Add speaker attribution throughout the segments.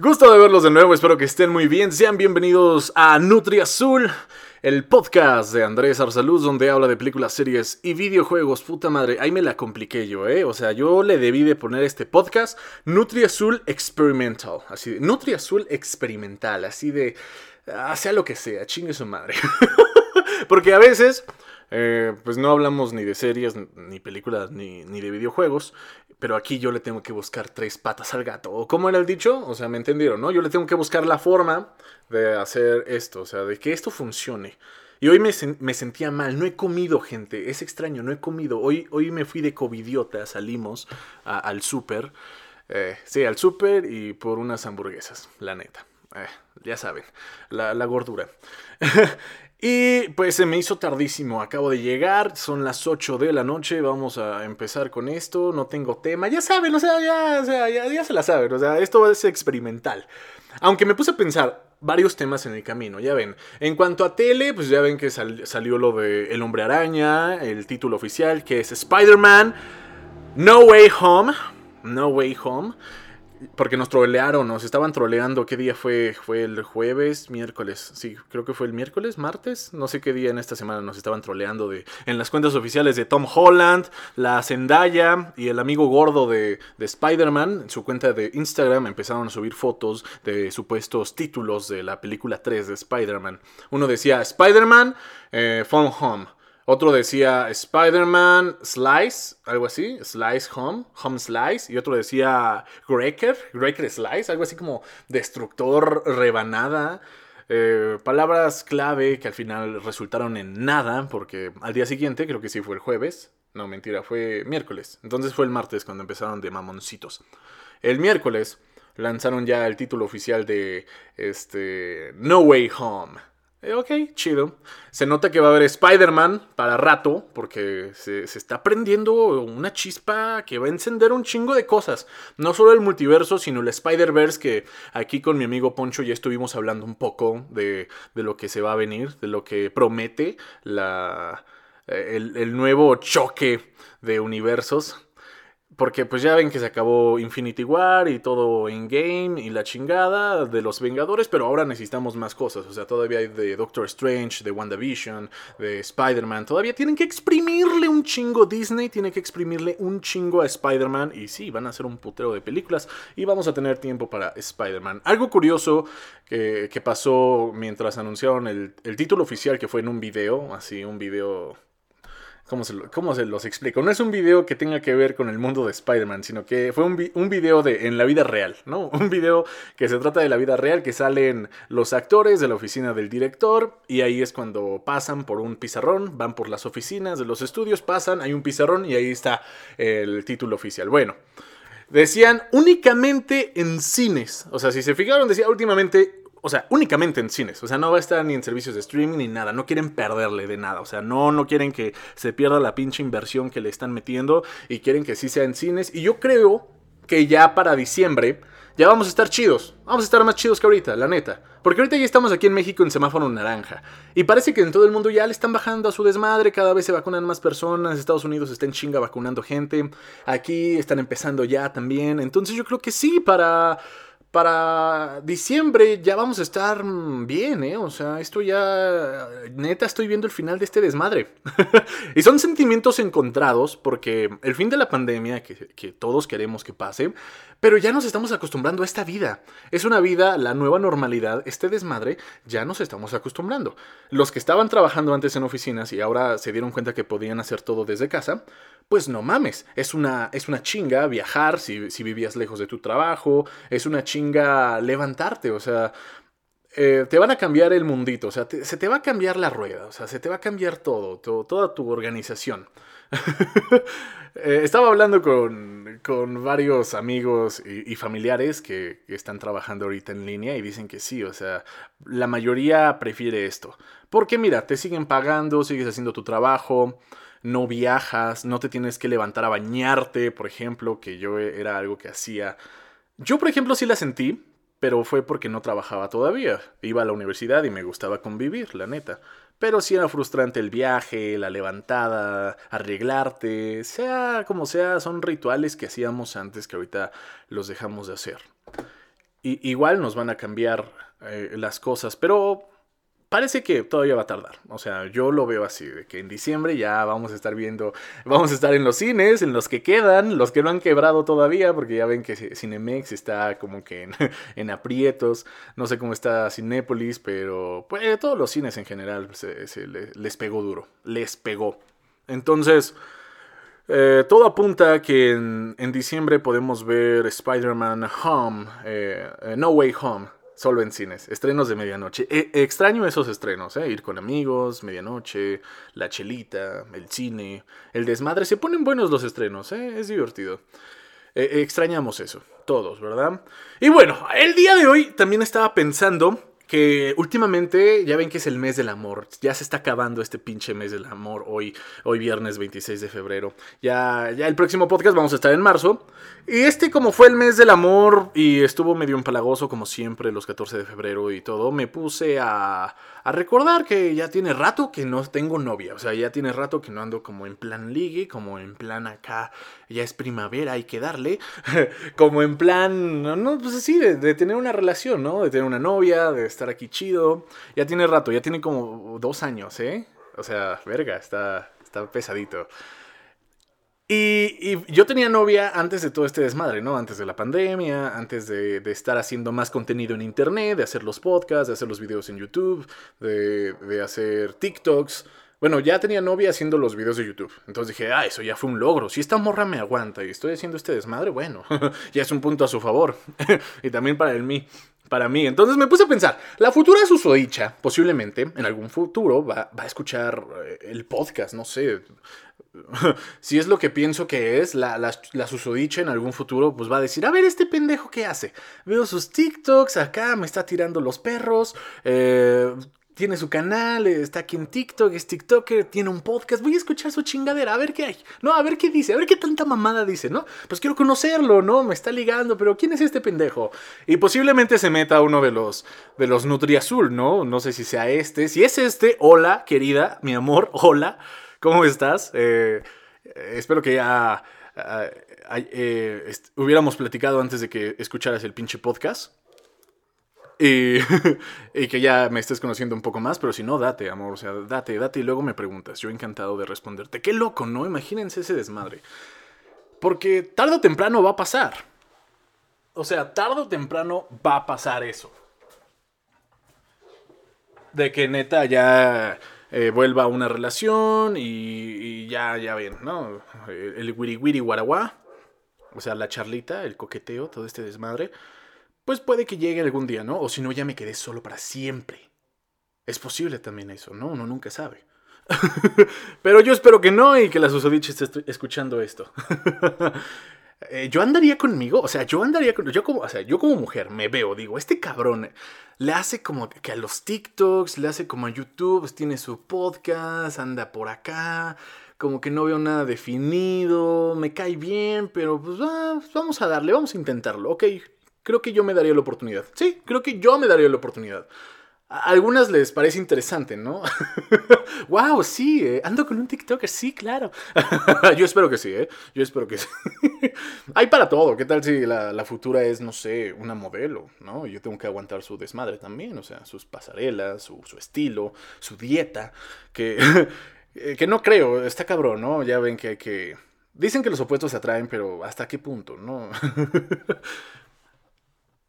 Speaker 1: Gusto de verlos de nuevo, espero que estén muy bien. Sean bienvenidos a Nutri Azul, el podcast de Andrés Arsaluz, donde habla de películas, series y videojuegos. Puta madre, ahí me la compliqué yo, ¿eh? O sea, yo le debí de poner este podcast Nutri Azul Experimental. Así de, Nutri Azul Experimental, así de, ah, sea lo que sea, chingue su madre. Porque a veces eh, pues no hablamos ni de series, ni películas, ni, ni, de videojuegos. Pero aquí yo le tengo que buscar tres patas al gato. ¿O cómo era el dicho? O sea, ¿me entendieron, no? Yo le tengo que buscar la forma de hacer esto. O sea, de que esto funcione. Y hoy me, me sentía mal. No he comido, gente. Es extraño, no he comido. Hoy, hoy me fui de covidiota. Salimos al súper. Eh, sí, al súper y por unas hamburguesas, la neta. Eh, ya saben, la, la gordura. Y pues se me hizo tardísimo, acabo de llegar, son las 8 de la noche, vamos a empezar con esto, no tengo tema, ya saben, o sea, ya, ya, se la saben, o sea, esto ser experimental. Aunque me puse a pensar varios temas en el camino, ya ven. En cuanto a tele, pues ya ven que salió lo de El Hombre Araña, el título oficial que es Spider-Man, No Way Home, No Way Home. Porque nos trolearon, nos estaban troleando. ¿Qué día fue? ¿Fue el jueves? ¿Miércoles? Sí, creo que fue el miércoles, martes. No sé qué día en esta semana nos estaban troleando de, en las cuentas oficiales de Tom Holland, la Zendaya y el amigo gordo de, de Spider-Man. En su cuenta de Instagram empezaron a subir fotos de supuestos títulos de la película 3 de Spider-Man. Uno decía Spider-Man, eh, Phone Home. Otro decía Spider-Man Slice, algo así, Slice Home, Home Slice. Y otro decía Greker, Greker Slice, algo así como destructor rebanada. Eh, palabras clave que al final resultaron en nada, porque al día siguiente, creo que sí fue el jueves, no mentira, fue miércoles. Entonces fue el martes cuando empezaron de mamoncitos. El miércoles lanzaron ya el título oficial de este No Way Home. Eh, ok, chido. Se nota que va a haber Spider-Man para rato, porque se, está prendiendo una chispa que va a encender un chingo de cosas. No solo el multiverso, sino el Spider-Verse, que aquí con mi amigo Poncho ya estuvimos hablando un poco de, de lo que se va a venir, de lo que promete la, eh, el, el nuevo choque de universos. Porque pues ya ven que se acabó Infinity War y todo en game y la chingada de los Vengadores, pero ahora necesitamos más cosas. O sea, todavía hay de Doctor Strange, de WandaVision, de Spider-Man. Todavía tienen que exprimirle un chingo Disney, tiene que exprimirle un chingo a Spider-Man. Y sí, van a hacer un putero de películas y vamos a tener tiempo para Spider-Man. Algo curioso que, pasó mientras anunciaron el, el título oficial que fue en un video, así un video ¿Cómo se, los explico? No es un video que tenga que ver con el mundo de Spider-Man, sino que fue un, un, video de, en la vida real, ¿no? Un video que se trata de la vida real, que salen los actores de la oficina del director y ahí es cuando pasan por un pizarrón, van por las oficinas de los estudios, pasan, hay un pizarrón y ahí está el título oficial. Bueno. Decían únicamente en cines. O sea, si se fijaron, decía últimamente o sea, únicamente en cines. O sea, no va a estar ni en servicios de streaming ni nada. No quieren perderle de nada. O sea, no, no quieren que se pierda la pinche inversión que le están metiendo y quieren que sí sea en cines. Y yo creo que ya para diciembre ya vamos a estar chidos. Vamos a estar más chidos que ahorita, la neta. Porque ahorita ya estamos aquí en México en semáforo naranja. Y parece que en todo el mundo ya le están bajando a su desmadre. Cada vez se vacunan más personas. Estados Unidos está en chinga vacunando gente. Aquí están empezando ya también. Entonces yo creo que sí, para para diciembre ya vamos a estar bien, ¿eh? O sea, esto ya, neta, estoy viendo el final de este desmadre. y son sentimientos encontrados porque el fin de la pandemia, que, que, todos queremos que pase, pero ya nos estamos acostumbrando a esta vida. Es una vida, la nueva normalidad, este desmadre, ya nos estamos acostumbrando. Los que estaban trabajando antes en oficinas y ahora se dieron cuenta que podían hacer todo desde casa, pues no mames, es una, es una chinga viajar si, si vivías lejos de tu trabajo, es una chinga levantarte, o sea, eh, te van a cambiar el mundito, o sea, se te va a cambiar la rueda, o sea, se te va a cambiar todo, toda tu organización. Eh, estaba hablando con, con varios amigos y, familiares que, que, están trabajando ahorita en línea y dicen que sí, o sea, la mayoría prefiere esto. Porque mira, te siguen pagando, sigues haciendo tu trabajo, no viajas, no te tienes que levantar a bañarte, por ejemplo, que yo era algo que hacía. Yo, por ejemplo, sí la sentí, pero fue porque no trabajaba todavía. Iba a la universidad y me gustaba convivir, la neta. Pero sí era frustrante el viaje, la levantada, arreglarte, sea como sea, son rituales que hacíamos antes que ahorita los dejamos de hacer. igual nos van a cambiar eh, las cosas, pero parece que todavía va a tardar. O sea, yo lo veo así, de que en diciembre ya vamos a estar viendo, vamos a estar en los cines, en los que quedan, los que no han quebrado todavía, porque ya ven que Cinemex está como que en, aprietos. No sé cómo está Cinépolis, pero pues todos los cines en general se, les pegó duro, les pegó. Entonces... Eh, todo apunta que en, diciembre podemos ver Spider-Man Home, eh, eh, No Way Home, solo en cines. Estrenos de medianoche. E, extraño esos estrenos, ¿eh? Ir con amigos, medianoche, la chelita, el cine, el desmadre. Se ponen buenos los estrenos, ¿eh? Es divertido. E, extrañamos eso, todos, ¿verdad? Y bueno, el día de hoy también estaba pensando que últimamente ya ven que es el mes del amor. Ya se está acabando este pinche mes del amor hoy, hoy viernes 26 de febrero. Ya, ya el próximo podcast vamos a estar en marzo. Y este como fue el mes del amor y estuvo medio empalagoso como siempre los 14 de febrero y todo, me puse a, a recordar que ya tiene rato que no tengo novia. O sea, ya tiene rato que no ando como en plan ligue, como en plan acá, ya es primavera, hay que darle. como en plan, no, pues así, de, de tener una relación, ¿no? De tener una novia, de estar aquí chido. Ya tiene rato, ya tiene como dos años, ¿eh? O sea, verga, está, está pesadito. Y, yo tenía novia antes de todo este desmadre, ¿no? Antes de la pandemia, antes de, estar haciendo más contenido en internet, de hacer los podcasts, de hacer los videos en YouTube, de, de, hacer TikToks. Bueno, ya tenía novia haciendo los videos de YouTube. Entonces dije, ah, eso ya fue un logro. Si esta morra me aguanta y estoy haciendo este desmadre, bueno, ya es un punto a su favor. y también para el mí para mí. Entonces me puse a pensar, la futura susodicha, posiblemente, en algún futuro, va, a escuchar eh, el podcast, no sé. si es lo que pienso que es, la, la, susodicha en algún futuro, pues va a decir, a ver, este pendejo qué hace. Veo sus TikToks, acá me está tirando los perros, eh, tiene su canal, está aquí en TikTok, es TikToker, tiene un podcast, voy a escuchar su chingadera, a ver qué hay, no, a ver qué dice, a ver qué tanta mamada dice, ¿no? Pues quiero conocerlo, ¿no? Me está ligando, pero ¿quién es este pendejo? Y posiblemente se meta uno de los, de los Nutriazul, ¿no? No sé si sea este, si es este, hola, querida, mi amor, hola, ¿cómo estás? Eh, espero que ya... Eh, hubiéramos platicado antes de que escucharas el pinche podcast. Y, y, que ya me estés conociendo un poco más, pero si no, date, amor, o sea, date, date y luego me preguntas. Yo encantado de responderte. Qué loco, ¿no? Imagínense ese desmadre. Porque tarde o temprano va a pasar. O sea, tarde o temprano va a pasar eso. De que neta ya eh, vuelva a una relación y, ya, ya ven, ¿no? El wiri wiri guaraguá. O sea, la charlita, el coqueteo, todo este desmadre pues puede que llegue algún día, ¿no? O si no, ya me quedé solo para siempre. Es posible también eso, ¿no? Uno nunca sabe. Pero yo espero que no y que la susodicha esté escuchando esto. Eh, yo andaría conmigo, o sea, yo andaría con, yo como, o sea, yo como mujer me veo, digo, este cabrón le hace como que a los TikToks, le hace como a YouTube, tiene su podcast, anda por acá, como que no veo nada definido, me cae bien, pero pues vamos a darle, vamos a intentarlo, ok, creo que yo me daría la oportunidad. Sí, creo que yo me daría la oportunidad. A algunas les parece interesante, ¿no? wow, sí, eh, ando con un TikToker, sí, claro. Yo espero que sí, ¿eh? Yo espero que sí. Hay para todo. ¿Qué tal si la, futura es, no sé, una modelo, ¿no? Yo tengo que aguantar su desmadre también, o sea, sus pasarelas, su, estilo, su dieta, que, que no creo, está cabrón, ¿no? Ya ven que hay que... Dicen que los opuestos se atraen, pero ¿hasta qué punto, no?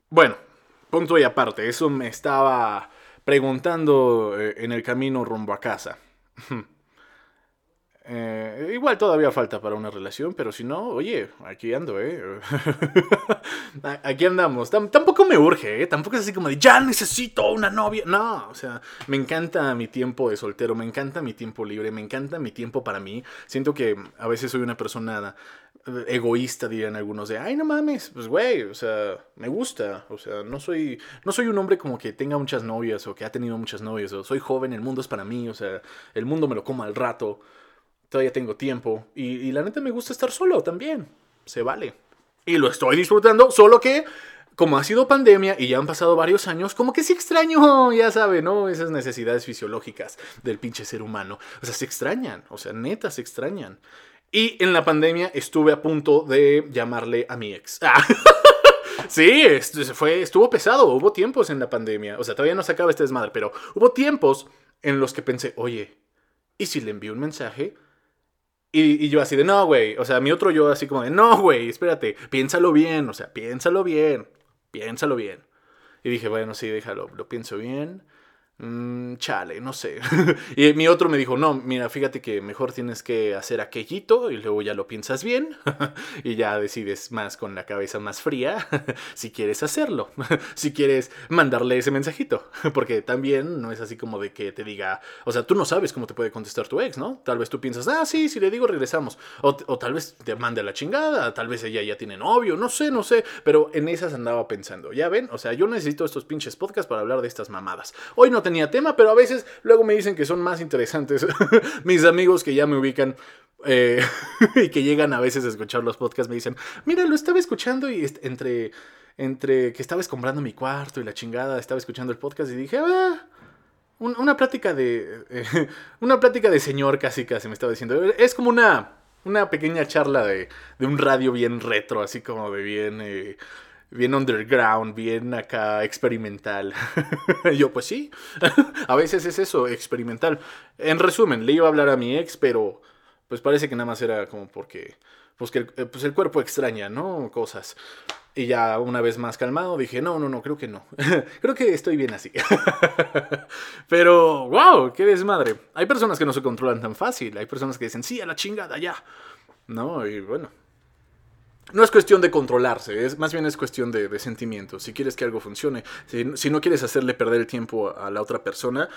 Speaker 1: Bueno, punto y aparte, eso me estaba preguntando eh, en el camino rumbo a casa. Eh, igual todavía falta para una relación, pero si no, oye, aquí ando, ¿eh? aquí andamos. tampoco me urge, ¿eh? Tampoco es así como de, ya necesito una novia. No, o sea, me encanta mi tiempo de soltero, me encanta mi tiempo libre, me encanta mi tiempo para mí. Siento que a veces soy una persona egoísta, dirían algunos, de, ay, no mames, pues güey, o sea, me gusta, o sea, no soy, no soy un hombre como que tenga muchas novias o que ha tenido muchas novias, o soy joven, el mundo es para mí, o sea, el mundo me lo como al rato, todavía tengo tiempo, y, la neta me gusta estar solo también, se vale. Y lo estoy disfrutando, solo que como ha sido pandemia y ya han pasado varios años, como que sí extraño, ya sabe, ¿no? Esas necesidades fisiológicas del pinche ser humano. O sea, se extrañan, o sea, neta se extrañan. Y en la pandemia estuve a punto de llamarle a mi ex. Ah. sí, fue, estuvo pesado. Hubo tiempos en la pandemia. O sea, todavía no se acaba este desmadre, pero hubo tiempos en los que pensé, oye, ¿y si le envío un mensaje? Y, y yo así de, no, güey. O sea, mi otro yo así como de, no, güey, espérate, piénsalo bien. O sea, piénsalo bien. Piénsalo bien. Y dije, bueno, sí, déjalo, lo pienso bien. Mmm, chale, no sé. y mi otro me dijo, no, mira, fíjate que mejor tienes que hacer aquellito y luego ya lo piensas bien y ya decides más con la cabeza más fría si quieres hacerlo, si quieres mandarle ese mensajito, porque también no es así como de que te diga, o sea, tú no sabes cómo te puede contestar tu ex, ¿no? Tal vez tú piensas, ah, sí, si le digo regresamos, o, tal vez te mande la chingada, tal vez ella ya tiene novio, no sé, no sé, pero en esas andaba pensando, ya ven, o sea, yo necesito estos pinches podcasts para hablar de estas mamadas. Hoy no tenía tema, pero a veces luego me dicen que son más interesantes mis amigos que ya me ubican. Eh, y que llegan a veces a escuchar los podcasts, me dicen, mira, lo estaba escuchando y entre, entre que estaba comprando mi cuarto y la chingada, estaba escuchando el podcast y dije, ah, una plática de, una plática de señor casi casi me estaba diciendo, es como una, una pequeña charla de, de un radio bien retro, así como de bien... Eh, bien underground, bien acá experimental. Yo, pues sí, a veces es eso, experimental. En resumen, le iba a hablar a mi ex, pero pues parece que nada más era como porque pues, que el, eh, pues el cuerpo extraña, ¿no? Cosas. Y ya una vez más calmado dije, no, no, no, creo que no. creo que estoy bien así. Pero, wow, qué desmadre. Hay personas que no se controlan tan fácil. Hay personas que dicen, sí, a la chingada, ya. No, y bueno, no es cuestión de controlarse, es, más bien es cuestión de, sentimientos. Si quieres que algo funcione, si, no quieres hacerle perder el tiempo a la otra persona,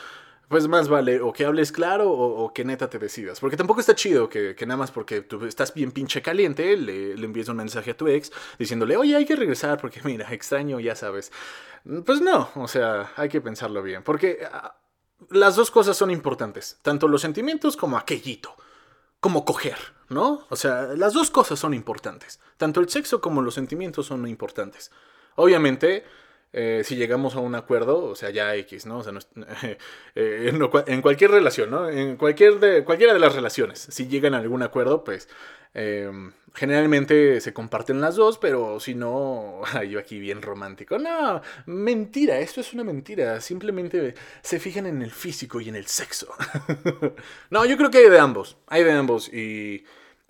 Speaker 1: pues más vale o que hables claro o, que neta te decidas. Porque tampoco está chido que, nada más porque tú estás bien pinche caliente, le, envíes un mensaje a tu ex diciéndole, oye, hay que regresar porque mira, extraño, ya sabes. Pues no, o sea, hay que pensarlo bien. Porque ah, las dos cosas son importantes, tanto los sentimientos como aquellito como coger, ¿no? O sea, las dos cosas son importantes. Tanto el sexo como los sentimientos son importantes. Obviamente, eh, si llegamos a un acuerdo, o sea, ya X, ¿no? O sea, eh, en, cualquier relación, ¿no? En cualquier de, cualquiera de las relaciones, si llegan a algún acuerdo, pues em, generalmente se comparten las dos, pero si no, yo aquí bien romántico. No, mentira, esto es una mentira. Simplemente se fijan en el físico y en el sexo. no, yo creo que hay de ambos, hay de ambos y...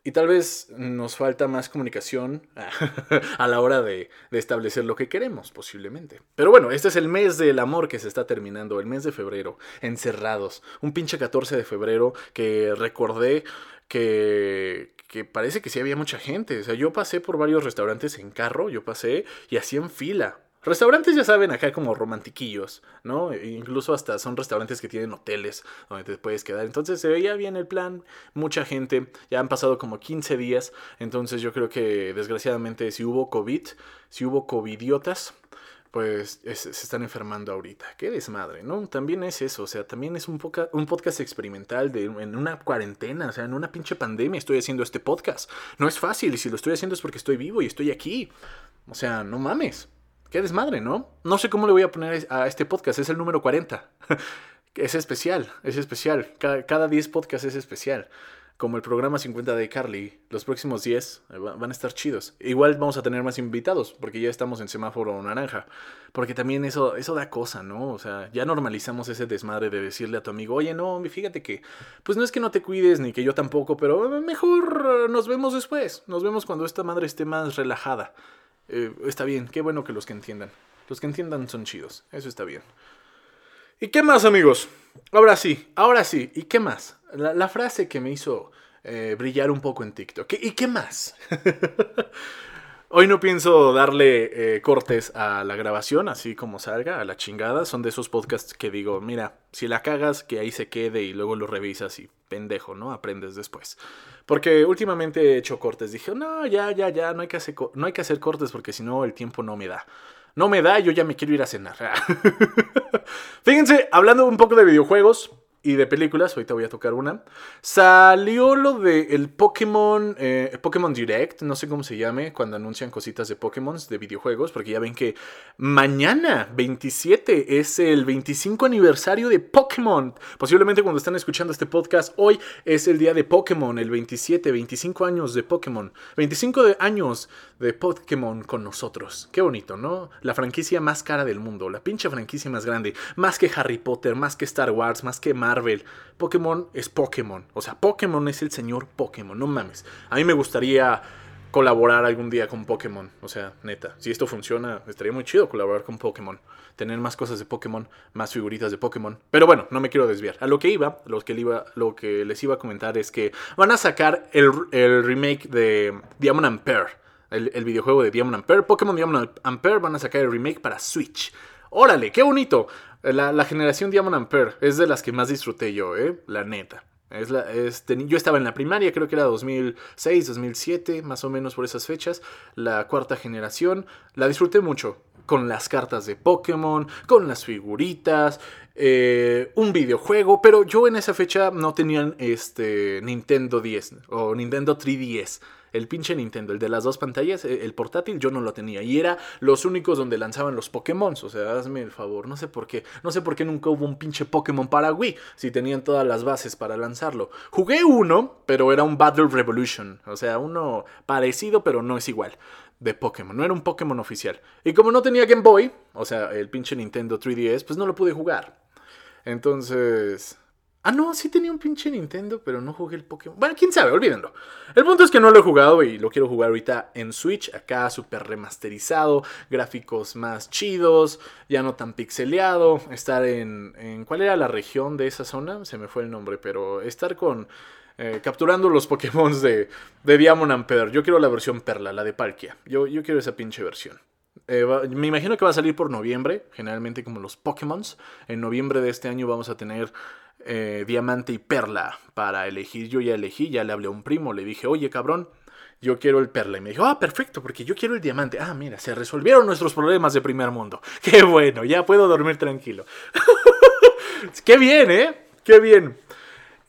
Speaker 1: Y tal vez nos falta más comunicación a la hora de, establecer lo que queremos, posiblemente. Pero bueno, este es el mes del amor que se está terminando, el mes de febrero, encerrados. Un pinche 14 de febrero que recordé que, que parece que sí había mucha gente. O sea, yo pasé por varios restaurantes en carro, yo pasé y hacían fila. Restaurantes ya saben acá como romantiquillos, ¿no? E incluso hasta son restaurantes que tienen hoteles donde te puedes quedar. Entonces se veía bien el plan, mucha gente, ya han pasado como 15 días, entonces yo creo que desgraciadamente si hubo COVID, si hubo covidiotas, pues se están enfermando ahorita. Qué desmadre, ¿no? También es eso, o sea, también es un, un podcast experimental de, en una cuarentena, o sea, en una pinche pandemia estoy haciendo este podcast. No es fácil y si lo estoy haciendo es porque estoy vivo y estoy aquí. O sea, no mames. Qué desmadre, ¿no? No sé cómo le voy a poner a este podcast, es el número 40. es especial, es especial. Cada, 10 podcasts es especial. Como el programa 50 de Carly, los próximos 10 eh, van a estar chidos. Igual vamos a tener más invitados, porque ya estamos en semáforo naranja. Porque también eso, eso da cosa, ¿no? O sea, ya normalizamos ese desmadre de decirle a tu amigo, oye, no, fíjate que, pues no es que no te cuides, ni que yo tampoco, pero mejor nos vemos después. Nos vemos cuando esta madre esté más relajada. Eh, está bien, qué bueno que los que entiendan. Los que entiendan son chidos, eso está bien. ¿Y qué más, amigos? Ahora sí, ahora sí, ¿y qué más? La, frase que me hizo eh, brillar un poco en TikTok. ¿Y qué más? Hoy no pienso darle eh, cortes a la grabación, así como salga, a la chingada. Son de esos podcasts que digo, mira, si la cagas, que ahí se quede y luego lo revisas y pendejo, ¿no? Aprendes después. Porque últimamente he hecho cortes. Dije, no, ya, ya, ya, no hay que hacer, no hay que hacer cortes porque si no el tiempo no me da. No me da, yo ya me quiero ir a cenar. Fíjense, hablando un poco de videojuegos, y de películas, ahorita voy a tocar una. Salió lo de el Pokémon, eh, Pokémon Direct, no sé cómo se llame, cuando anuncian cositas de Pokémon, de videojuegos, porque ya ven que mañana, 27, es el 25 aniversario de Pokémon. Posiblemente cuando están escuchando este podcast, hoy es el día de Pokémon, el 27, 25 años de Pokémon. 25 de años de Pokémon con nosotros. Qué bonito, ¿no? La franquicia más cara del mundo, la pinche franquicia más grande, más que Harry Potter, más que Star Wars, más que Marvel. Pokémon es Pokémon. O sea, Pokémon es el señor Pokémon, no mames. A mí me gustaría colaborar algún día con Pokémon. O sea, neta, si esto funciona, estaría muy chido colaborar con Pokémon. Tener más cosas de Pokémon, más figuritas de Pokémon. Pero bueno, no me quiero desviar. A lo que iba, lo que, iba, lo que les iba a comentar es que van a sacar el, remake de Diamond and. El, el, videojuego de Diamond and Pearl. Pokémon Diamond and van a sacar el remake para Switch. Órale, qué bonito. La, generación Diamond Ampere es de las que más disfruté yo, ¿eh? La neta. Es la, yo estaba en la primaria, creo que era 2006, 2007, más o menos por esas fechas. La cuarta generación. La disfruté mucho. Con las cartas de Pokémon, con las figuritas, eh, un videojuego. Pero yo en esa fecha no tenía este, Nintendo 10 o Nintendo 3DS. El pinche Nintendo, el de las dos pantallas, eh, el portátil, yo no lo tenía. Y era los únicos donde lanzaban los Pokémon. O sea, hazme el favor. No sé por qué. No sé por qué nunca hubo un pinche Pokémon para Wii. Si tenían todas las bases para lanzarlo. Jugué uno, pero era un Battle Revolution. O sea, uno parecido, pero no es igual de Pokémon. No era un Pokémon oficial. Y como no tenía Game Boy, o sea, el pinche Nintendo 3DS, pues no lo pude jugar. Entonces, Ah, no, sí tenía un pinche Nintendo, pero no jugué el Pokémon. Bueno, quién sabe, olvídenlo. El punto es que no lo he jugado y lo quiero jugar ahorita en Switch, acá súper remasterizado, gráficos más chidos, ya no tan pixeleado, estar en, en... ¿Cuál era la región de esa zona? Se me fue el nombre, pero estar con... Eh, capturando los Pokémon de, de Diamond and Yo quiero la versión Perla, la de Palkia. Yo, yo quiero esa pinche versión. Eh, me imagino que va a salir por noviembre, generalmente como los Pokémon. En noviembre de este año vamos a tener eh, diamante y perla para elegir. Yo ya elegí, ya le hablé a un primo, le dije, oye cabrón, yo quiero el perla. Y me dijo, ah, perfecto, porque yo quiero el diamante. Ah, mira, se resolvieron nuestros problemas de primer mundo. Qué bueno, ya puedo dormir tranquilo. Qué bien, ¿eh? Qué bien.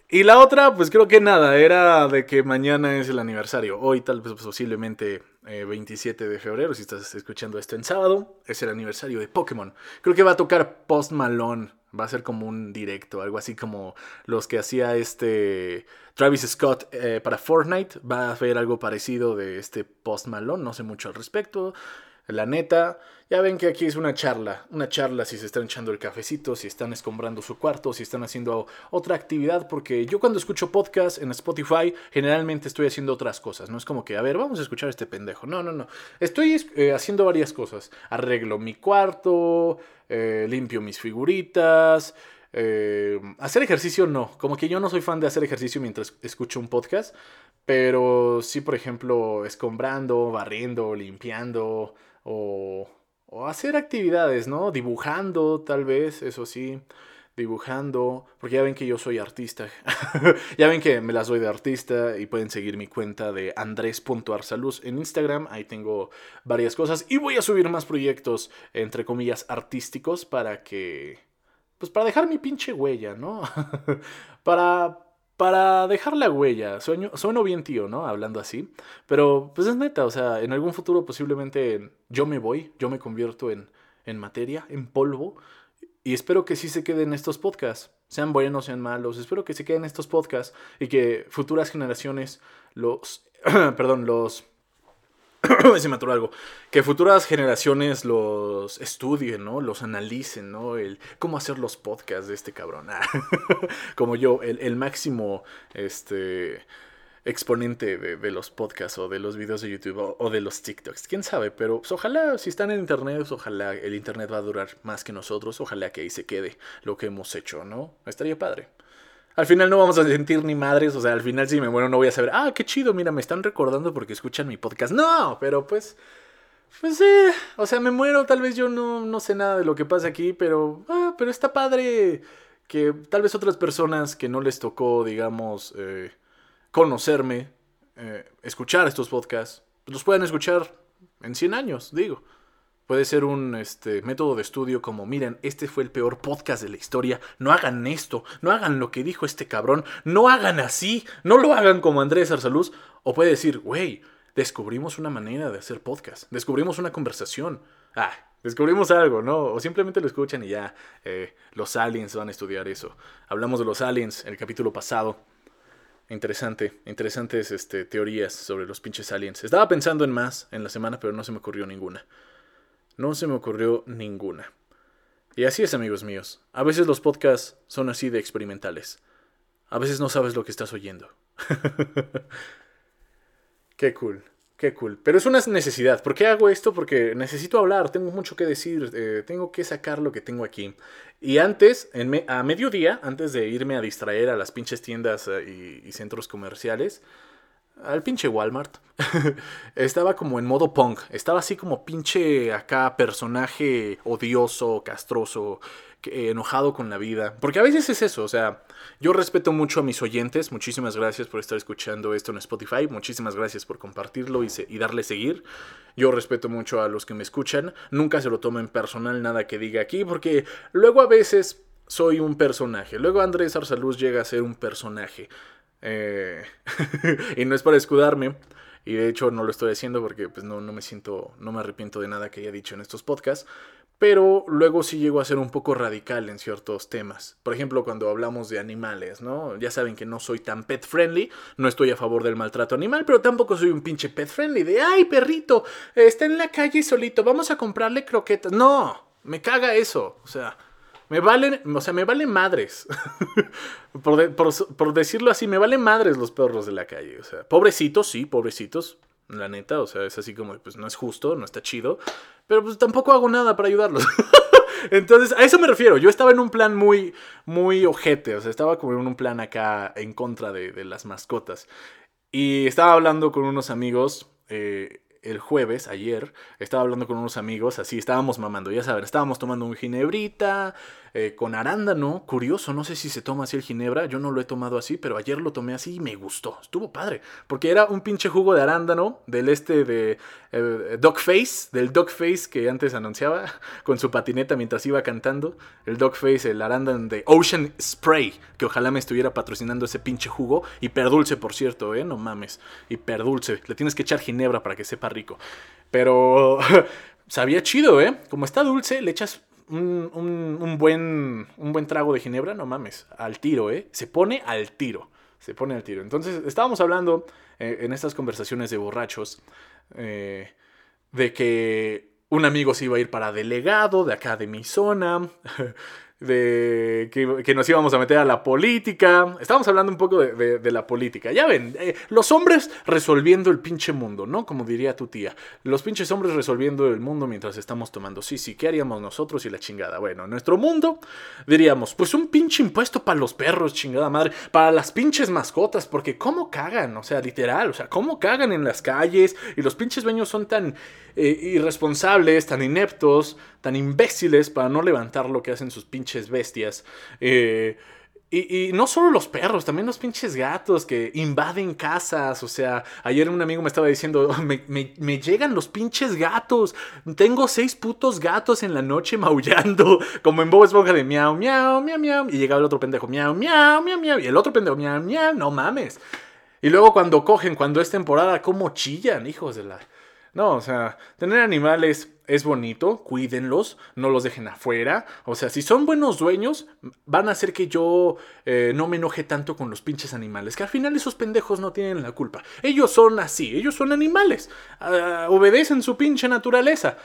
Speaker 1: Y la otra, pues creo que nada, era de que mañana es el aniversario. Hoy tal vez posiblemente 27 eh, de febrero, si estás escuchando esto en sábado, es el aniversario de Pokémon. Creo que va a tocar Post Malone Va a ser como un directo, algo así como los que hacía este Travis Scott eh, para Fortnite. Va a haber algo parecido de este Post Malone, no sé mucho al respecto. La neta, ya ven que aquí es una charla, una charla si se están echando el cafecito, si están escombrando su cuarto, si están haciendo otra actividad, porque yo cuando escucho podcast en Spotify, generalmente estoy haciendo otras cosas, no es como que, a ver, vamos a escuchar este pendejo, no, no, no, estoy eh, haciendo varias cosas, arreglo mi cuarto, eh, limpio mis figuritas, eh, hacer ejercicio no, como que yo no soy fan de hacer ejercicio mientras escucho un podcast, pero sí, por ejemplo, escombrando, barriendo, limpiando o, o hacer actividades, ¿no? Dibujando, tal vez, eso sí dibujando, porque ya ven que yo soy artista. ya ven que me las doy de artista y pueden seguir mi cuenta de andres.arsaluz en Instagram. Ahí tengo varias cosas y voy a subir más proyectos, entre comillas, artísticos para que... Pues para dejar mi pinche huella, ¿no? para, para dejar la huella. Sueño, sueno bien tío, ¿no? Hablando así. Pero pues es neta, o sea, en algún futuro posiblemente yo me voy, yo me convierto en, en materia, en polvo. Y espero que sí se queden estos podcasts, sean buenos, sean malos. Espero que se queden estos podcasts y que futuras generaciones los, perdón, los se me algo. Que futuras generaciones los estudien, ¿no? Los analicen, ¿no? El cómo hacer los podcasts de este cabrón. Como yo, el, máximo, este exponente de, los podcasts o de los videos de YouTube o, de los TikToks. Quién sabe, pero pues, ojalá, si están en Internet, pues, ojalá el Internet va a durar más que nosotros. Ojalá que ahí se quede lo que hemos hecho, ¿no? Estaría padre. Al final no vamos a sentir ni madres, o sea, al final si me muero no voy a saber, ah, qué chido, mira, me están recordando porque escuchan mi podcast. No, pero pues, pues sí, o sea, me muero, tal vez yo no, no sé nada de lo que pasa aquí, pero, ah, pero está padre que tal vez otras personas que no les tocó, digamos, eh, conocerme, eh, escuchar estos podcasts, los pueden escuchar en 100 años, digo. Puede ser un este, método de estudio como, miren, este fue el peor podcast de la historia, no hagan esto, no hagan lo que dijo este cabrón, no hagan así, no lo hagan como Andrés Arsaluz. O puede decir, güey, descubrimos una manera de hacer podcast, descubrimos una conversación. Ah, descubrimos algo, ¿no? O simplemente lo escuchan y ya eh, los aliens van a estudiar eso. Hablamos de los aliens en el capítulo pasado. Interesante, interesantes este, teorías sobre los pinches aliens. Estaba pensando en más en la semana, pero no se me ocurrió ninguna. No se me ocurrió ninguna. Y así es, amigos míos. A veces los podcasts son así de experimentales. A veces no sabes lo que estás oyendo. Qué cool. Qué cool. Pero es una necesidad. ¿Por qué hago esto? Porque necesito hablar, tengo mucho que decir, eh, tengo que sacar lo que tengo aquí. Y antes, en a mediodía, antes de irme a distraer a las pinches tiendas eh, y, centros comerciales, al pinche Walmart, estaba como en modo punk. Estaba así como pinche acá personaje odioso, castroso, enojado con la vida. Porque a veces es eso, o sea, yo respeto mucho a mis oyentes. Muchísimas gracias por estar escuchando esto en Spotify. Muchísimas gracias por compartirlo y, y darle seguir. Yo respeto mucho a los que me escuchan. Nunca se lo tomen personal nada que diga aquí, porque luego a veces soy un personaje. Luego Andrés Arsaluz llega a ser un personaje. Eh, y no es para escudarme. Y de hecho no lo estoy haciendo porque pues no, no me siento, no me arrepiento de nada que haya dicho en estos podcasts pero luego sí llego a ser un poco radical en ciertos temas. Por ejemplo, cuando hablamos de animales, ¿no? Ya saben que no soy tan pet friendly, no estoy a favor del maltrato animal, pero tampoco soy un pinche pet friendly de, ay, perrito, está en la calle solito, vamos a comprarle croquetas. No, me caga eso, o sea, me valen, o sea, me valen madres. por, decirlo así, me valen madres los perros de la calle, o sea, pobrecitos, sí, pobrecitos, la neta, o sea, es así como, pues no es justo, no está chido, pero pues tampoco hago nada para ayudarlos. Entonces, a eso me refiero. Yo estaba en un plan muy, muy ojete, o sea, estaba como en un plan acá en contra de, las mascotas. Y estaba hablando con unos amigos eh, el jueves, ayer, estaba hablando con unos amigos, así estábamos mamando, ya saben, estábamos tomando un ginebrita eh, con arándano, curioso, no sé si se toma así el ginebra, yo no lo he tomado así, pero ayer lo tomé así y me gustó, estuvo padre, porque era un pinche jugo de arándano del este de eh, Dogface, del Dogface que antes anunciaba con su patineta mientras iba cantando, el Dogface, el arándano de Ocean Spray, que ojalá me estuviera patrocinando ese pinche jugo, hiperdulce por cierto, eh, no mames, hiperdulce, le tienes que echar ginebra para que sepa rico. Pero sabía chido, ¿eh? Como está dulce, le echas un, buen, un buen trago de ginebra, no mames, al tiro, ¿eh? Se pone al tiro, se pone al tiro. Entonces, estábamos hablando eh, en estas conversaciones de borrachos eh, de que un amigo se iba a ir para delegado de acá de mi zona. De que, nos íbamos a meter a la política. Estábamos hablando un poco de, la política. Ya ven, eh, los hombres resolviendo el pinche mundo, ¿no? Como diría tu tía. Los pinches hombres resolviendo el mundo mientras estamos tomando. Sí, sí, ¿qué haríamos nosotros y la chingada? Bueno, en nuestro mundo diríamos, pues un pinche impuesto para los perros, chingada madre. Para las pinches mascotas, porque ¿cómo cagan? O sea, literal, o sea, ¿cómo cagan en las calles? Y los pinches dueños son tan eh, irresponsables, tan ineptos, tan imbéciles para no levantar lo que hacen sus pinches bestias. Eh, y, no solo los perros, también los pinches gatos que invaden casas. O sea, ayer un amigo me estaba diciendo, me, llegan los pinches gatos. Tengo seis putos gatos en la noche maullando, como en Bob Esponja de miau, miau, miau, miau. Y llegaba el otro pendejo, miau, miau, miau, miau. Y el otro pendejo, miau, miau, no mames. Y luego cuando cogen, cuando es temporada, ¿cómo chillan, hijos de la... No, o sea, tener animales es bonito, cuídenlos, no los dejen afuera. O sea, si son buenos dueños, van a hacer que yo eh, no me enoje tanto con los pinches animales. Que al final esos pendejos no tienen la culpa. Ellos son así, ellos son animales. Ah, obedecen su pinche naturaleza.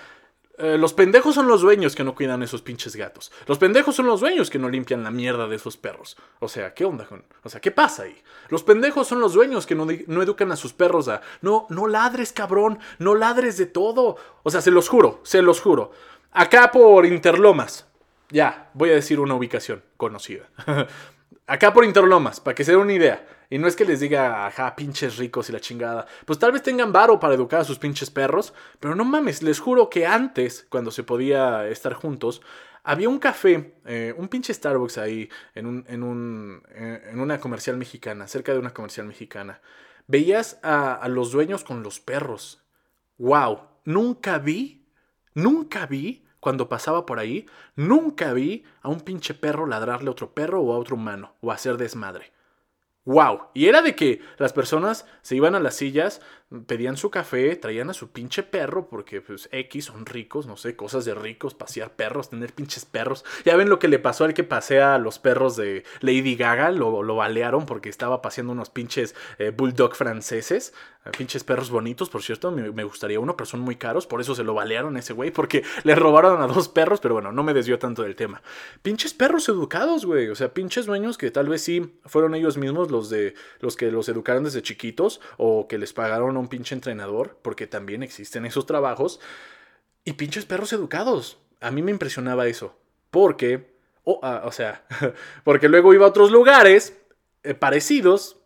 Speaker 1: Eh, los pendejos son los dueños que no cuidan esos pinches gatos. Los pendejos son los dueños que no limpian la mierda de esos perros. O sea, ¿qué onda con? O sea, ¿qué pasa ahí? Los pendejos son los dueños que no, no, educan a sus perros a. No, no ladres, cabrón. No ladres de todo. O sea, se los juro, se los juro. Acá por Interlomas. Ya, voy a decir una ubicación conocida. Acá por Interlomas, para que se den una idea. Y no es que les diga, ajá, pinches ricos y la chingada. Pues tal vez tengan varo para educar a sus pinches perros. Pero no mames, les juro que antes, cuando se podía estar juntos, había un café, eh, un pinche Starbucks ahí, en, un, en, un, eh, en una comercial mexicana, cerca de una comercial mexicana. Veías a, a los dueños con los perros. ¡Wow! Nunca vi nunca vi, cuando pasaba por ahí, nunca vi a un pinche perro ladrarle a otro perro o a otro humano o hacer desmadre. ¡Wow! Y era de que las personas se iban a las sillas, pedían su café, traían a su pinche perro, porque pues X son ricos, no sé, cosas de ricos, pasear perros, tener pinches perros. Ya ven lo que le pasó al que pasea a los perros de Lady Gaga, lo, lo balearon porque estaba paseando unos pinches eh, bulldog franceses, eh, pinches perros bonitos, por cierto, me, gustaría uno, pero son muy caros, por eso se lo balearon ese güey, porque le robaron a dos perros, pero bueno, no me desvió tanto del tema. Pinches perros educados, güey, o sea, pinches dueños que tal vez sí fueron ellos mismos los de los que los educaron desde chiquitos o que les pagaron a un pinche entrenador, porque también existen esos trabajos, y pinches perros educados. A mí me impresionaba eso, porque, ah, o sea, porque luego iba a otros lugares eh, parecidos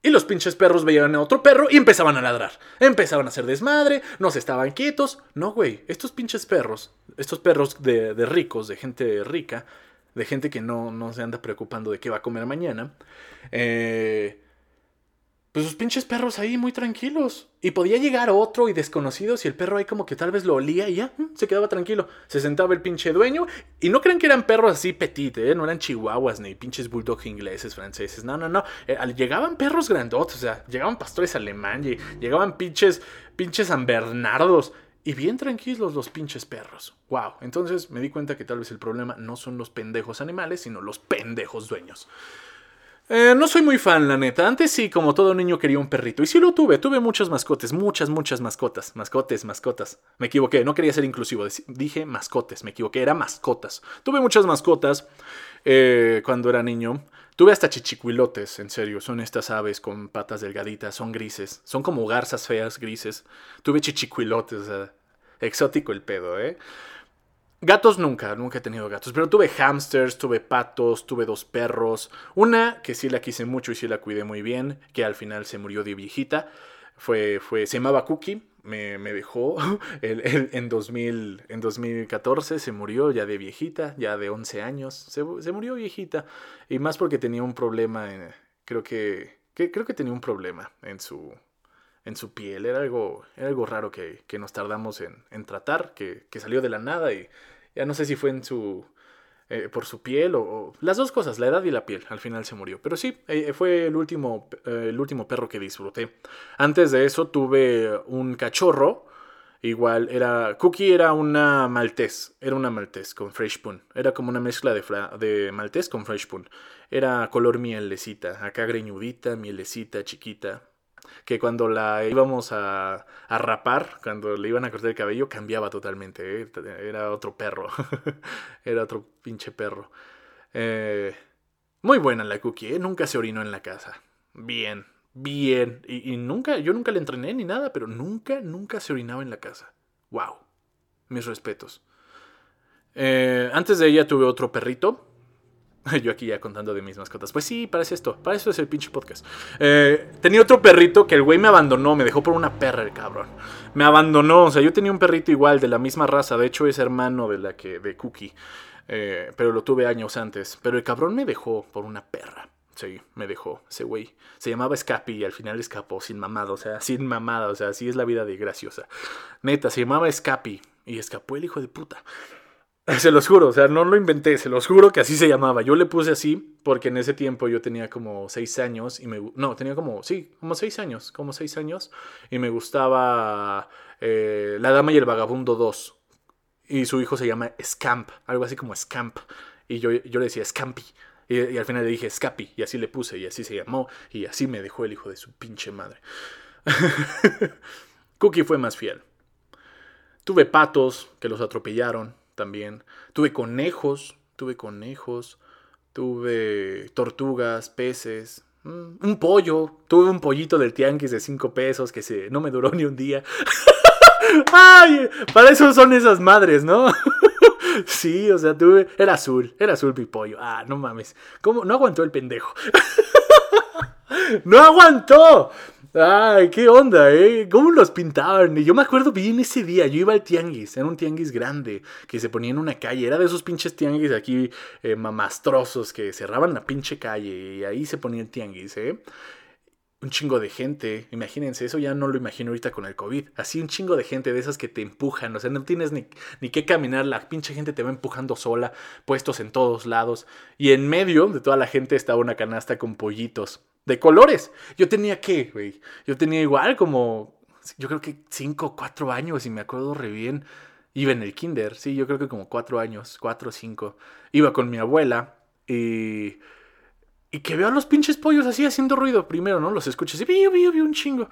Speaker 1: y los pinches perros veían a otro perro y empezaban a ladrar. Empezaban a hacer desmadre, no se estaban quietos. No, güey, estos pinches perros, estos perros de, de, ricos, de gente rica, de gente que no, no se anda preocupando de qué va a comer mañana, eh, pues sus pinches perros ahí muy tranquilos. Y podía llegar otro y desconocido si el perro ahí como que tal vez lo olía y ya mm, se quedaba tranquilo. Se sentaba el pinche dueño. Y no crean que eran perros así petit, ¿eh? No eran chihuahuas ni pinches bulldogs ingleses, franceses. No, no, no. Eh, llegaban perros grandotes, o sea, llegaban pastores alemán, llegaban pinches, pinches San Bernardos. Y bien tranquilos los pinches perros. Wow. Entonces me di cuenta que tal vez el problema no son los pendejos animales, sino los pendejos dueños. Eh, no soy muy fan, la neta. Antes sí, como todo niño quería un perrito. Y sí lo tuve. Tuve muchas mascotes. Muchas, muchas mascotas. Mascotes, mascotas. Me equivoqué. No quería ser inclusivo. Dije mascotes. Me equivoqué. Era mascotas. Tuve muchas mascotas eh, cuando era niño. Tuve hasta chichicuilotes, en serio. Son estas aves con patas delgaditas. Son grises. Son como garzas feas, grises. Tuve chichicuilotes. Exótico el pedo, ¿eh? Gatos nunca, nunca he tenido gatos, pero tuve hamsters, tuve patos, tuve dos perros, una que sí la quise mucho y sí la cuidé muy bien, que al final se murió de viejita, fue, fue, se llamaba Cookie, me, dejó en, 2000, en 2014, se murió ya de viejita, ya de 11 años, se, murió viejita, y más porque tenía un problema, creo que, creo que tenía un problema en su, en su piel. Era algo, algo raro que, nos tardamos en, tratar, que, salió de la nada y ya no sé si fue en su, eh, por su piel o, las dos cosas, la edad y la piel. Al final se murió. Pero sí, eh, fue el último, eh, el último perro que disfruté. Antes de eso tuve un cachorro. Igual era. Cookie era una maltés. Era una maltés con Fresh Spoon. Era como una mezcla de, de maltés con Fresh Spoon. Era color mielecita. Acá greñudita, mielecita, chiquita que cuando la íbamos a, rapar, cuando le iban a cortar el cabello, cambiaba totalmente. ¿eh? Era otro perro. Era otro pinche perro. Eh, muy buena la cookie, ¿eh? nunca se orinó en la casa. Bien, bien. Y, nunca, yo nunca le entrené ni nada, pero nunca, nunca se orinaba en la casa. Wow. Mis respetos. antes de ella tuve otro perrito Yo aquí ya contando de mis mascotas. Pues sí, parece esto. Para eso es el pinche podcast. Eh, tenía otro perrito que el güey me abandonó. Me dejó por una perra el cabrón. Me abandonó. O sea, yo tenía un perrito igual, de la misma raza. De hecho, es hermano de la que. de Cookie. Eh, pero lo tuve años antes. Pero el cabrón me dejó por una perra. Sí, me dejó ese güey. Se llamaba Scapi y al final escapó sin mamada. O sea, sin mamada. O sea, así es la vida de graciosa. Neta, se llamaba Scapi. Y escapó el hijo de puta. Se los juro, o sea, no lo inventé, se los juro que así se llamaba. Yo le puse así porque en ese tiempo yo tenía como seis años y me... No, tenía como, sí, como seis años, como seis años. Y me gustaba eh, La Dama y el Vagabundo 2. Y su hijo se llama Scamp, algo así como Scamp. Y yo, yo le decía Scampi. Y, al final le dije Scapi, y así le puse, y así se llamó, y así me dejó el hijo de su pinche madre. Cookie fue más fiel. Tuve patos que los atropellaron también. Tuve conejos, tuve conejos, tuve tortugas, peces, mm, un pollo. Tuve un pollito del tianguis de 5 pesos que se, no me duró ni un día. ¡Ay! Para eso son esas madres, ¿no? sí, o sea, tuve. Era azul, era azul mi pollo. Ah, no mames. ¿Cómo? No aguantó el pendejo. ¡No aguantó! Ay, qué onda, ¿eh? ¿Cómo los pintaban? Y yo me acuerdo bien ese día, yo iba al tianguis, era un tianguis grande, que se ponía en una calle, era de esos pinches tianguis aquí eh, mamastrosos que cerraban la pinche calle y ahí se ponía el tianguis, ¿eh? Un chingo de gente. Imagínense, eso ya no lo imagino ahorita con el COVID. Así un chingo de gente de esas que te empujan. O sea, no tienes ni, ni qué caminar. La pinche gente te va empujando sola, puestos en todos lados. Y en medio de toda la gente estaba una canasta con pollitos. De colores. Yo tenía qué, güey. Yo tenía igual como. Yo creo que 5 o 4 años, y me acuerdo re bien. Iba en el kinder, sí, yo creo que como 4 años, 4 o 5. Iba con mi abuela y y que veo a los pinches pollos así haciendo ruido. Primero, ¿no? Los escucho así, vi, vi, vi un chingo.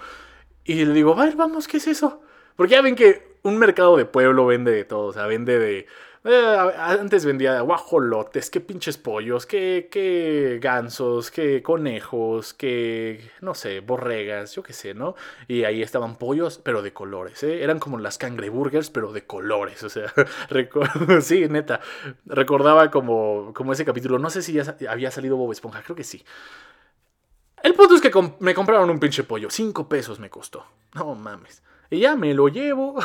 Speaker 1: Y le digo, a ver, vamos, ¿qué es eso? Porque ya ven que un mercado de pueblo vende de todo. O sea, vende de eh, antes vendía guajolotes, qué pinches pollos, qué, qué gansos, qué conejos, qué, no sé, borregas, yo qué sé, ¿no? Y ahí estaban pollos, pero de colores, ¿eh? Eran como las cangreburgers, pero de colores, o sea, sí, neta. Recordaba como, como ese capítulo, no sé si ya había salido Bob Esponja, creo que sí. El punto es que me compraron un pinche pollo, cinco pesos me costó. No mames. Y ya me lo llevo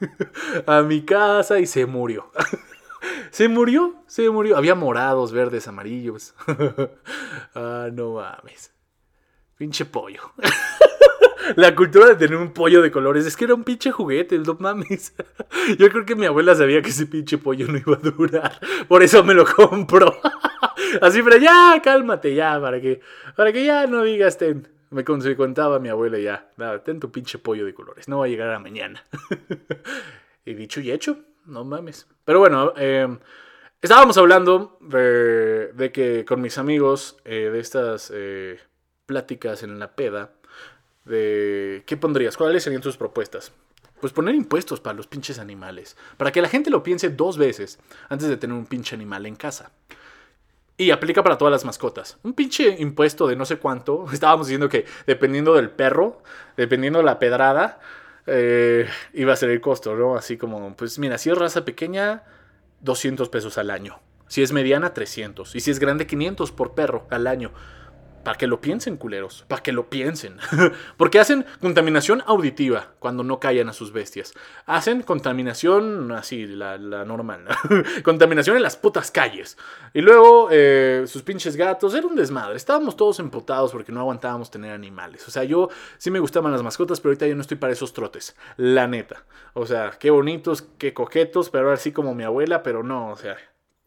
Speaker 1: a mi casa y se murió. se murió, se murió. Había morados, verdes, amarillos. ah, no mames. Pinche pollo. La cultura de tener un pollo de colores es que era un pinche juguete, no mames. Yo creo que mi abuela sabía que ese pinche pollo no iba a durar. Por eso me lo compró. Así, pero ya, cálmate, ya, para que, para que ya no digas, ten, me contaba mi abuela ya, nada, ten tu pinche pollo de colores, no va a llegar a mañana. y dicho y hecho, no mames. Pero bueno, em, estábamos hablando de, que con mis amigos, eh, de estas eh, pláticas en la peda, de qué pondrías, cuáles serían tus propuestas. Pues poner impuestos para los pinches animales, para que la gente lo piense dos veces antes de tener un pinche animal en casa. Y aplica para todas las mascotas. Un pinche impuesto de no sé cuánto. Estábamos diciendo que dependiendo del perro, dependiendo de la pedrada, eh, iba a ser el costo, ¿no? Así como, pues mira, si es raza pequeña, 200 pesos al año. Si es mediana, 300. Y si es grande, 500 por perro al año. Para que lo piensen, culeros. Para que lo piensen. Porque hacen contaminación auditiva cuando no callan a sus bestias. Hacen contaminación así, la, normal. contaminación en las putas calles. Y luego eh, sus pinches gatos. Era un desmadre. Estábamos todos emputados porque no aguantábamos tener animales. O sea, yo sí me gustaban las mascotas, pero ahorita yo no estoy para esos trotes. La neta. O sea, qué bonitos, qué coquetos, pero así como mi abuela, pero no, o sea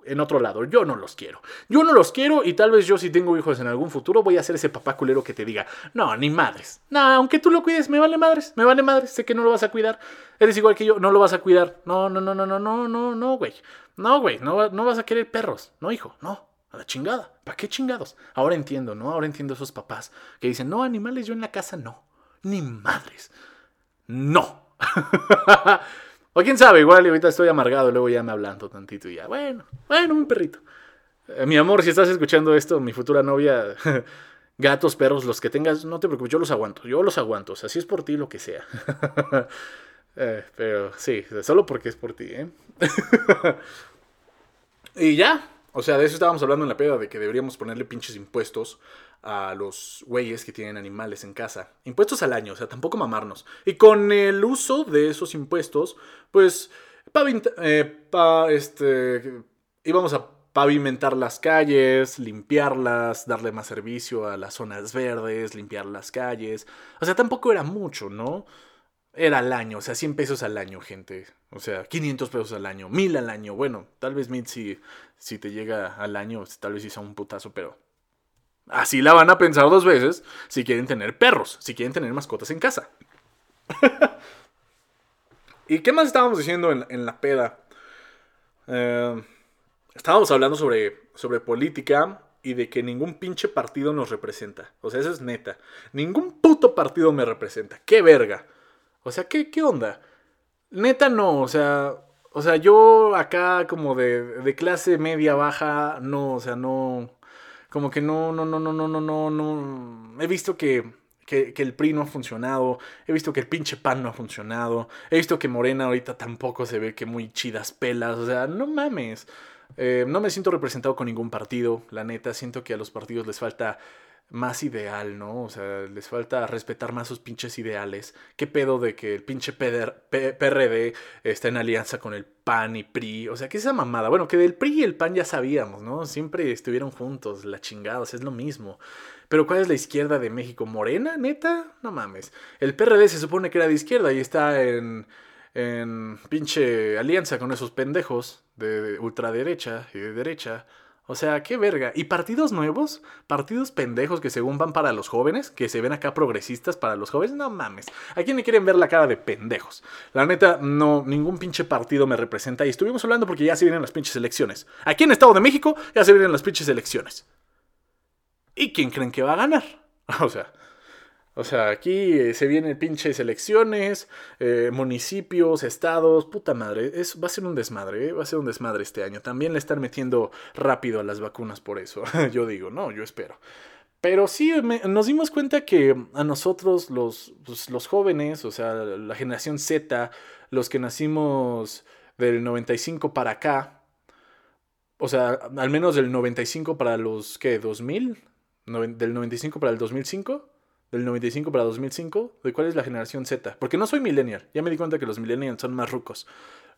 Speaker 1: en otro lado. Yo no los quiero. Yo no los quiero y tal vez yo si tengo hijos en algún futuro voy a ser ese papá culero que te diga, no, ni madres. No, aunque tú lo cuides, me vale madres, me vale madres, sé que no lo vas a cuidar. Eres igual que yo, no lo vas a cuidar. No, no, no, no, no, no, no, no, güey. No, güey, no, no vas a querer perros. No, hijo, no. A la chingada. ¿Para qué chingados? Ahora entiendo, ¿no? Ahora entiendo esos papás que dicen, no, animales yo en la casa no. Ni madres. No. O quién sabe, igual ahorita estoy amargado, luego ya me hablando tantito y ya, bueno, bueno, un perrito. Eh, mi amor, si estás escuchando esto, mi futura novia, gatos, perros, los que tengas, no te preocupes, yo los aguanto, yo los aguanto, o sea, si es por ti, lo que sea. Eh, pero sí, solo porque es por ti, ¿eh? y ya, o sea, de eso estábamos hablando en la peda, de que deberíamos ponerle pinches impuestos a los güeyes que tienen animales en casa. Impuestos al año, o sea, tampoco mamarnos. Y con el uso de esos impuestos, pues, eh, este, íbamos a pavimentar las calles, limpiarlas, darle más servicio a las zonas verdes, limpiar las calles. O sea, tampoco era mucho, ¿no? Era al año, o sea, 100 pesos al año, gente. O sea, 500 pesos al año, 1000 al año. Bueno, tal vez 1000 si, si te llega al año, tal vez sea un putazo, pero Así la van a pensar dos veces si quieren tener perros, si quieren tener mascotas en casa. ¿Y qué más estábamos diciendo en, la peda? Eh, estábamos hablando sobre, sobre política y de que ningún pinche partido nos representa. O sea, eso es neta. Ningún puto partido me representa. ¡Qué verga! O sea, ¿qué, qué onda? Neta no, o sea... O sea, yo acá como de, de clase media baja, no, o sea, no como que no, no, no, no, no, no, no, no. He visto que, que, el PRI no ha funcionado. He visto que el pinche PAN no ha funcionado. He visto que Morena ahorita tampoco se ve que muy chidas pelas. O sea, no mames. Eh, no me siento representado con ningún partido, la neta. Siento que a los partidos les falta más ideal, ¿no? O sea, les falta respetar más sus pinches ideales. ¿Qué pedo de que el pinche PRD está en alianza con el PAN y PRI? O sea, ¿qué es esa mamada? Bueno, que del PRI y el PAN ya sabíamos, ¿no? Siempre estuvieron juntos, la chingada, es lo mismo. Pero ¿cuál es la izquierda de México? ¿Morena, neta? No mames. El PRD se supone que era de izquierda y está en, en pinche alianza con esos pendejos de ultraderecha y de derecha. O sea, qué verga. ¿Y partidos nuevos? Partidos pendejos que según van para los jóvenes, que se ven acá progresistas para los jóvenes. No mames. ¿A quién le quieren ver la cara de pendejos? La neta, no, ningún pinche partido me representa. Y estuvimos hablando porque ya se vienen las pinches elecciones. Aquí en Estado de México ya se vienen las pinches elecciones. ¿Y quién creen que va a ganar? O sea, o sea, aquí eh, se vienen pinches elecciones, eh, municipios, estados, puta madre. Es, va a ser un desmadre, eh, va a ser un desmadre este año. También le están metiendo rápido a las vacunas por eso. yo digo, no, yo espero. Pero sí, nos dimos cuenta que a nosotros, los, pues, los jóvenes, o sea, la generación Z, los que nacimos del 95 para acá, o sea, al menos del 95 para los, ¿qué? ¿2000? ¿Del 95 para el 2005? Del 95 para 2005, de cuál es la generación Z. Porque no soy millennial, ya me di cuenta que los millennials son más rucos.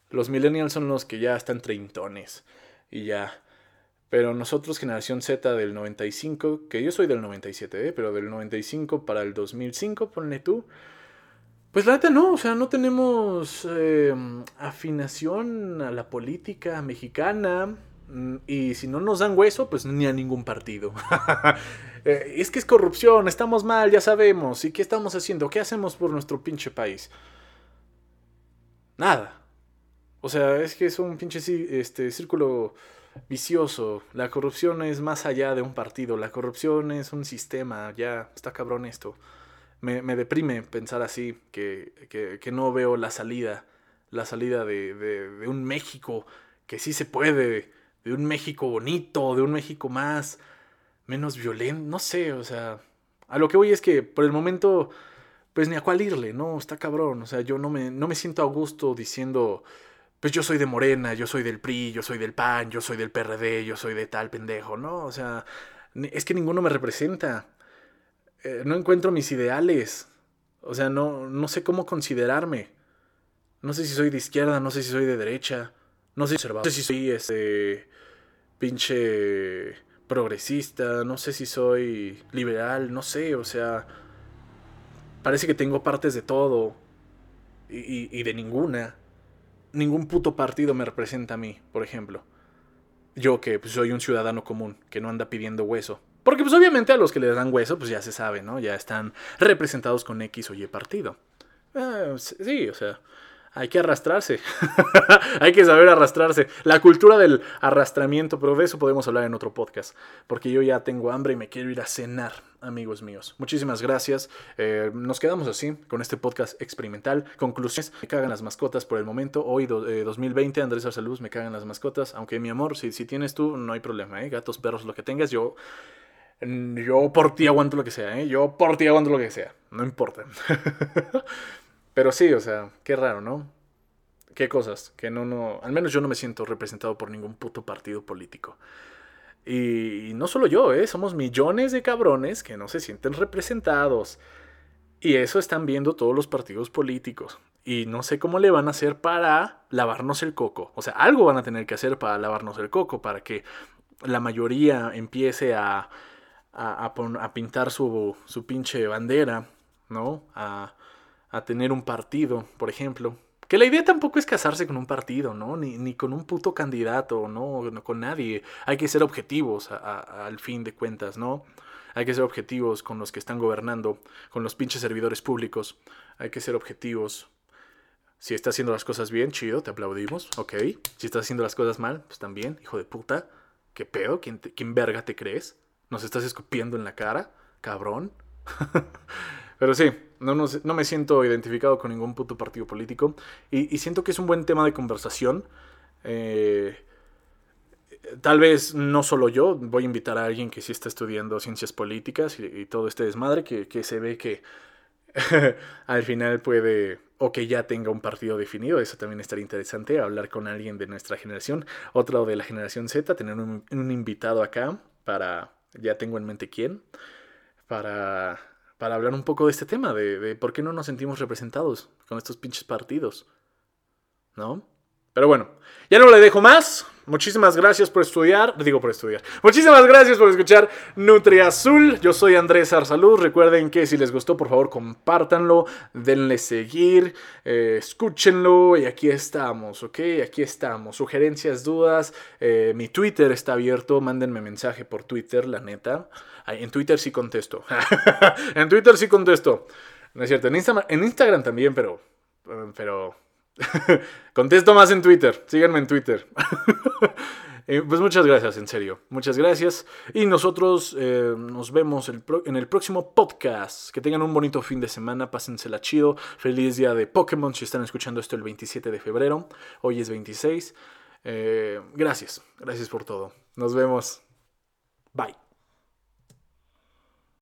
Speaker 1: Los millennials son los que ya están treintones y ya. Pero nosotros, generación Z del 95, que yo soy del 97, ¿eh? pero del 95 para el 2005, ponle tú. Pues la neta no, o sea, no tenemos eh, afinación a la política mexicana. Mm, y si no nos dan hueso, pues ni a ningún partido. Eh, es que es corrupción, estamos mal, ya sabemos. ¿Y qué estamos haciendo? ¿Qué hacemos por nuestro pinche país? Nada. O sea, es que es un pinche este, círculo vicioso. La corrupción es más allá de un partido. La corrupción es un sistema. Ya, está cabrón esto. Me, deprime pensar así, que, que, no veo la salida. La salida de, de un México que sí se puede. De un México bonito, de un México más menos violento, no sé, o sea, a lo que voy es que por el momento, pues ni a cuál irle, ¿no? Está cabrón, o sea, yo no me, no me siento a gusto diciendo, pues yo soy de Morena, yo soy del PRI, yo soy del PAN, yo soy del PRD, yo soy de tal pendejo, ¿no? O sea, es que ninguno me representa. Eh, no encuentro mis ideales. O sea, no, no sé cómo considerarme. No sé si soy de izquierda, no sé si soy de derecha. No sé, no sé si soy ese pinche progresista, no sé si soy liberal, no sé, o sea, parece que tengo partes de todo y, de ninguna. Ningún puto partido me representa a mí, por ejemplo. Yo que pues, soy un ciudadano común, que no anda pidiendo hueso. Porque pues obviamente a los que les dan hueso, pues ya se sabe, ¿no? Ya están representados con X o Y partido. Ah, sí, o sea, hay que arrastrarse. hay que saber arrastrarse. La cultura del arrastramiento, pero de eso podemos hablar en otro podcast. Porque yo ya tengo hambre y me quiero ir a cenar, amigos míos. Muchísimas gracias. Eh, nos quedamos así con este podcast experimental. Conclusiones. Me cagan las mascotas por el momento. Hoy, 2020, eh, Andrés Arsaluz, me cagan las mascotas. Aunque mi amor, si, si tienes tú, no hay problema. ¿eh? Gatos, perros, lo que tengas, yo... Yo por ti aguanto lo que sea, ¿eh? Yo por ti aguanto lo que sea. No importa. Pero sí, o sea, qué raro, ¿no? Qué cosas, que no, no, al menos yo no me siento representado por ningún puto partido político. Y, no solo yo, ¿eh? Somos millones de cabrones que no se sienten representados. Y eso están viendo todos los partidos políticos. Y no sé cómo le van a hacer para lavarnos el coco. O sea, algo van a tener que hacer para lavarnos el coco, para que la mayoría empiece a, a, a pintar su, su pinche bandera, ¿no? A, a tener un partido, por ejemplo. Que la idea tampoco es casarse con un partido, ¿no? Ni, ni con un puto candidato, ¿no? no con nadie. Hay que ser objetivos al fin de cuentas, ¿no? Hay que ser objetivos con los que están gobernando, con los pinches servidores públicos. Hay que ser objetivos. Si estás haciendo las cosas bien, chido, te aplaudimos, ok. Si estás haciendo las cosas mal, pues también, hijo de puta. ¿Qué pedo? ¿Quién, ¿Quién verga te crees? ¿Nos estás escupiendo en la cara? Cabrón. Pero sí, no, no, me siento identificado con ningún puto partido político. Y, siento que es un buen tema de conversación. Eh, tal vez no solo yo, voy a invitar a alguien que sí está estudiando ciencias políticas y, todo este desmadre, que, que se ve que al final puede, o que ya tenga un partido definido, eso también estaría interesante, hablar con alguien de nuestra generación, otro de la generación Z, tener un, un invitado acá para, ya tengo en mente quién. para, para hablar un poco de este tema, de, por qué no nos sentimos representados con estos pinches partidos. ¿No? Pero bueno, ya no le dejo más. Muchísimas gracias por estudiar. Digo por estudiar. Muchísimas gracias por escuchar Nutri Azul. Yo soy Andrés Arsaluz. Recuerden que si les gustó, por favor, compártanlo. Denle seguir. Eh, escúchenlo. Y aquí estamos, ¿ok? Aquí estamos. Sugerencias, dudas. Eh, mi Twitter está abierto. Mándenme mensaje por Twitter, la neta. en Twitter sí contesto. en Twitter sí contesto. No es cierto. En, en Instagram también, pero. Pero Contesto más en Twitter. Síganme en Twitter. Eh, pues muchas gracias, en serio. Muchas gracias. Y nosotros eh, nos vemos en el próximo podcast. Que tengan un bonito fin de semana. Pásensela chido. Feliz día de Pokémon si están escuchando esto el 27 de febrero. Hoy es 26. Eh, gracias. Gracias por todo. Nos vemos. Bye.